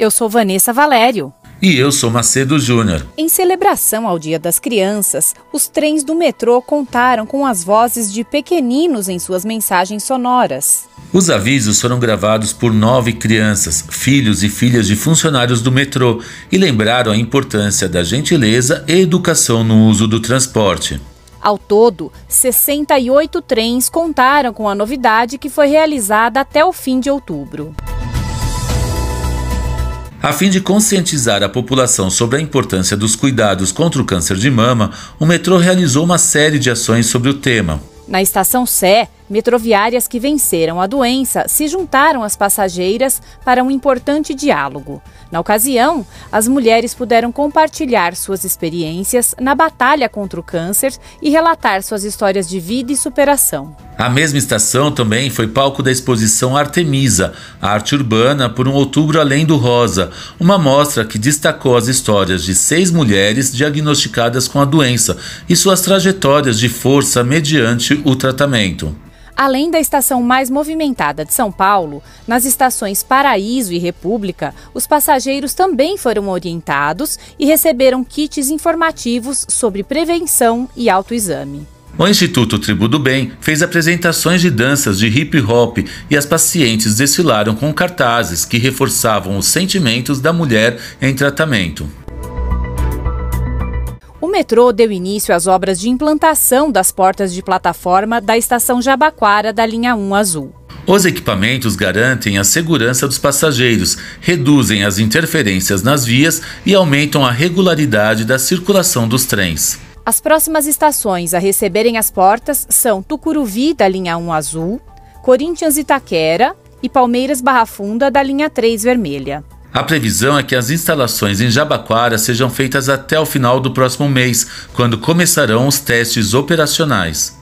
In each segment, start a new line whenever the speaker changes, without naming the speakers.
eu sou Vanessa Valério.
E eu sou Macedo Júnior.
Em celebração ao Dia das Crianças, os trens do metrô contaram com as vozes de pequeninos em suas mensagens sonoras.
Os avisos foram gravados por nove crianças, filhos e filhas de funcionários do metrô, e lembraram a importância da gentileza e educação no uso do transporte.
Ao todo, 68 trens contaram com a novidade que foi realizada até o fim de outubro.
A fim de conscientizar a população sobre a importância dos cuidados contra o câncer de mama, o metrô realizou uma série de ações sobre o tema.
Na estação Sé, metroviárias que venceram a doença se juntaram às passageiras para um importante diálogo. Na ocasião, as mulheres puderam compartilhar suas experiências na batalha contra o câncer e relatar suas histórias de vida e superação.
A mesma estação também foi palco da exposição Artemisa, Arte Urbana por um Outubro Além do Rosa, uma mostra que destacou as histórias de seis mulheres diagnosticadas com a doença e suas trajetórias de força mediante o tratamento.
Além da estação mais movimentada de São Paulo, nas estações Paraíso e República, os passageiros também foram orientados e receberam kits informativos sobre prevenção e autoexame.
O Instituto Tribo do Bem fez apresentações de danças de hip hop e as pacientes desfilaram com cartazes que reforçavam os sentimentos da mulher em tratamento.
O metrô deu início às obras de implantação das portas de plataforma da estação Jabaquara da linha 1 Azul.
Os equipamentos garantem a segurança dos passageiros, reduzem as interferências nas vias e aumentam a regularidade da circulação dos trens.
As próximas estações a receberem as portas são Tucuruvi, da linha 1 Azul, Corinthians Itaquera e Palmeiras Barra Funda, da linha 3 Vermelha.
A previsão é que as instalações em Jabaquara sejam feitas até o final do próximo mês, quando começarão os testes operacionais.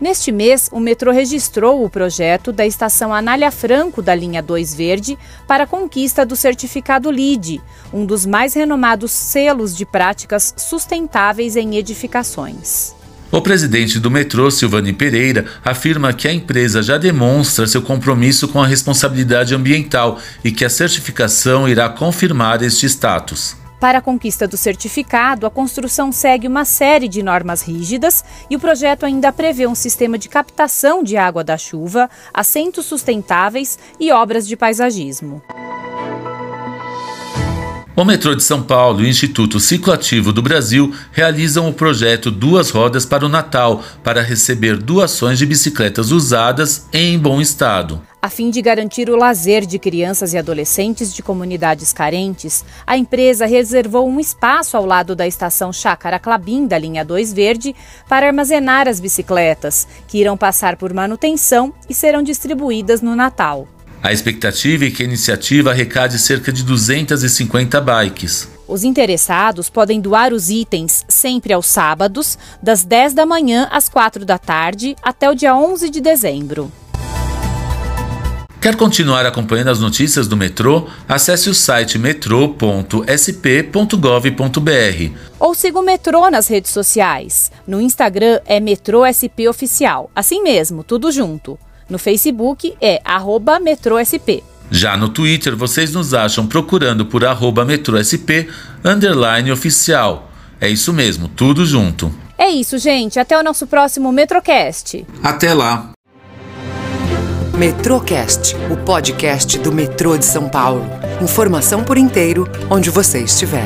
Neste mês, o metrô registrou o projeto da estação Anália Franco da linha 2 Verde para a conquista do certificado LEED, um dos mais renomados selos de práticas sustentáveis em edificações.
O presidente do metrô, Silvani Pereira, afirma que a empresa já demonstra seu compromisso com a responsabilidade ambiental e que a certificação irá confirmar este status.
Para a conquista do certificado, a construção segue uma série de normas rígidas e o projeto ainda prevê um sistema de captação de água da chuva, assentos sustentáveis e obras de paisagismo.
O metrô de São Paulo e o Instituto Cicloativo do Brasil realizam o projeto Duas Rodas para o Natal, para receber doações de bicicletas usadas em bom estado.
A fim de garantir o lazer de crianças e adolescentes de comunidades carentes, a empresa reservou um espaço ao lado da estação Chácara Clabim, da linha 2 Verde, para armazenar as bicicletas, que irão passar por manutenção e serão distribuídas no Natal.
A expectativa é que a iniciativa arrecade cerca de 250 bikes.
Os interessados podem doar os itens sempre aos sábados, das 10 da manhã às 4 da tarde, até o dia 11 de dezembro.
Quer continuar acompanhando as notícias do metrô? Acesse o site metrô.sp.gov.br.
Ou siga o metrô nas redes sociais. No Instagram é Metrô SP Oficial. Assim mesmo, tudo junto. No Facebook é arroba metrôsp.
Já no Twitter, vocês nos acham procurando por arroba metrôsp, underline oficial. É isso mesmo, tudo junto.
É isso, gente. Até o nosso próximo Metrocast.
Até lá.
Metrocast, o podcast do metrô de São Paulo. Informação por inteiro, onde você estiver.